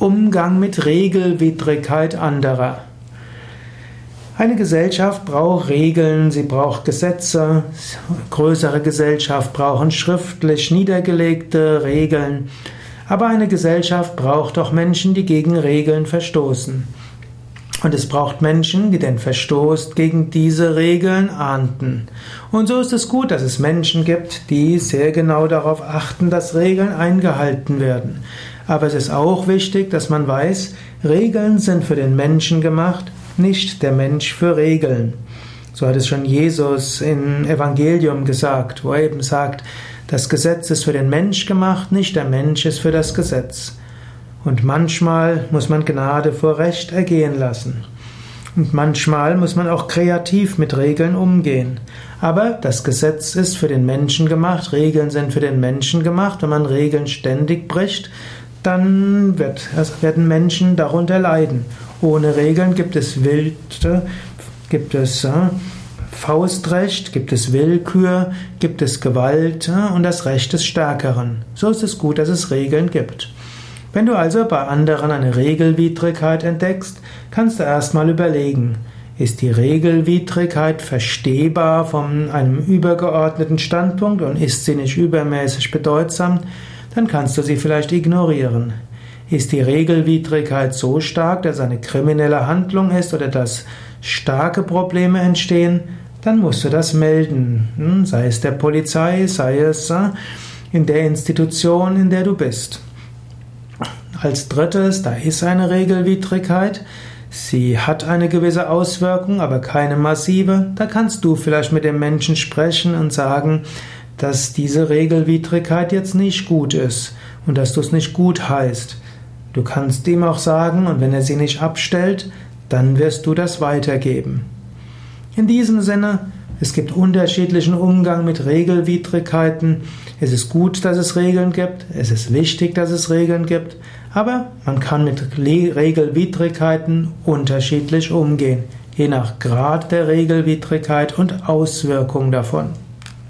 Umgang mit Regelwidrigkeit anderer. Eine Gesellschaft braucht Regeln, sie braucht Gesetze, größere Gesellschaft brauchen schriftlich niedergelegte Regeln, aber eine Gesellschaft braucht auch Menschen, die gegen Regeln verstoßen. Und es braucht Menschen, die den Verstoß gegen diese Regeln ahnten. Und so ist es gut, dass es Menschen gibt, die sehr genau darauf achten, dass Regeln eingehalten werden. Aber es ist auch wichtig, dass man weiß, Regeln sind für den Menschen gemacht, nicht der Mensch für Regeln. So hat es schon Jesus im Evangelium gesagt, wo er eben sagt, das Gesetz ist für den Mensch gemacht, nicht der Mensch ist für das Gesetz. Und manchmal muss man Gnade vor Recht ergehen lassen. Und manchmal muss man auch kreativ mit Regeln umgehen. Aber das Gesetz ist für den Menschen gemacht, Regeln sind für den Menschen gemacht. Wenn man Regeln ständig bricht, dann wird, werden Menschen darunter leiden. Ohne Regeln gibt es Wilde, gibt es äh, Faustrecht, gibt es Willkür, gibt es Gewalt äh, und das Recht des Stärkeren. So ist es gut, dass es Regeln gibt. Wenn du also bei anderen eine Regelwidrigkeit entdeckst, kannst du erstmal überlegen, ist die Regelwidrigkeit verstehbar von einem übergeordneten Standpunkt und ist sie nicht übermäßig bedeutsam, dann kannst du sie vielleicht ignorieren. Ist die Regelwidrigkeit so stark, dass eine kriminelle Handlung ist oder dass starke Probleme entstehen, dann musst du das melden, hm, sei es der Polizei, sei es äh, in der Institution, in der du bist. Als drittes, da ist eine Regelwidrigkeit. Sie hat eine gewisse Auswirkung, aber keine massive. Da kannst du vielleicht mit dem Menschen sprechen und sagen, dass diese Regelwidrigkeit jetzt nicht gut ist und dass du es nicht gut heißt. Du kannst ihm auch sagen, und wenn er sie nicht abstellt, dann wirst du das weitergeben. In diesem Sinne, es gibt unterschiedlichen Umgang mit Regelwidrigkeiten. Es ist gut, dass es Regeln gibt. Es ist wichtig, dass es Regeln gibt. Aber man kann mit Regelwidrigkeiten unterschiedlich umgehen, je nach Grad der Regelwidrigkeit und Auswirkung davon.